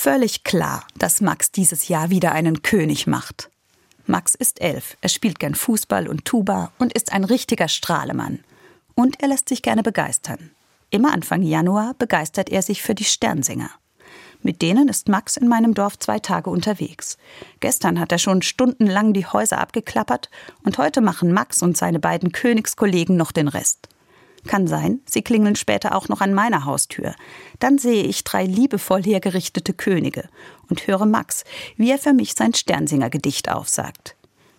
Völlig klar, dass Max dieses Jahr wieder einen König macht. Max ist elf, er spielt gern Fußball und Tuba und ist ein richtiger Strahlemann. Und er lässt sich gerne begeistern. Immer Anfang Januar begeistert er sich für die Sternsinger. Mit denen ist Max in meinem Dorf zwei Tage unterwegs. Gestern hat er schon stundenlang die Häuser abgeklappert und heute machen Max und seine beiden Königskollegen noch den Rest. Kann sein, sie klingeln später auch noch an meiner Haustür. Dann sehe ich drei liebevoll hergerichtete Könige und höre Max, wie er für mich sein Sternsinger-Gedicht aufsagt.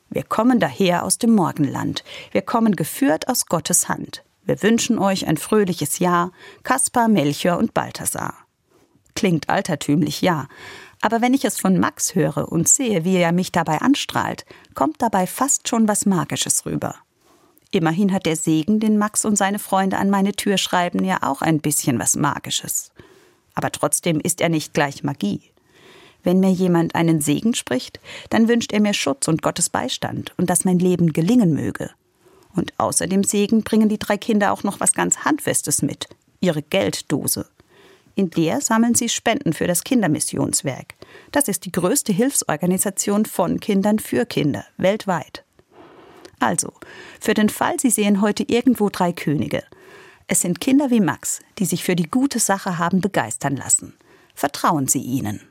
Wir kommen daher aus dem Morgenland, wir kommen geführt aus Gottes Hand. Wir wünschen euch ein fröhliches Jahr, Kaspar, Melchior und Balthasar. Klingt altertümlich, ja. Aber wenn ich es von Max höre und sehe, wie er mich dabei anstrahlt, kommt dabei fast schon was Magisches rüber. Immerhin hat der Segen, den Max und seine Freunde an meine Tür schreiben, ja auch ein bisschen was Magisches. Aber trotzdem ist er nicht gleich Magie. Wenn mir jemand einen Segen spricht, dann wünscht er mir Schutz und Gottes Beistand und dass mein Leben gelingen möge. Und außer dem Segen bringen die drei Kinder auch noch was ganz Handfestes mit, ihre Gelddose. In der sammeln sie Spenden für das Kindermissionswerk. Das ist die größte Hilfsorganisation von Kindern für Kinder weltweit. Also, für den Fall, Sie sehen heute irgendwo drei Könige. Es sind Kinder wie Max, die sich für die gute Sache haben begeistern lassen. Vertrauen Sie ihnen.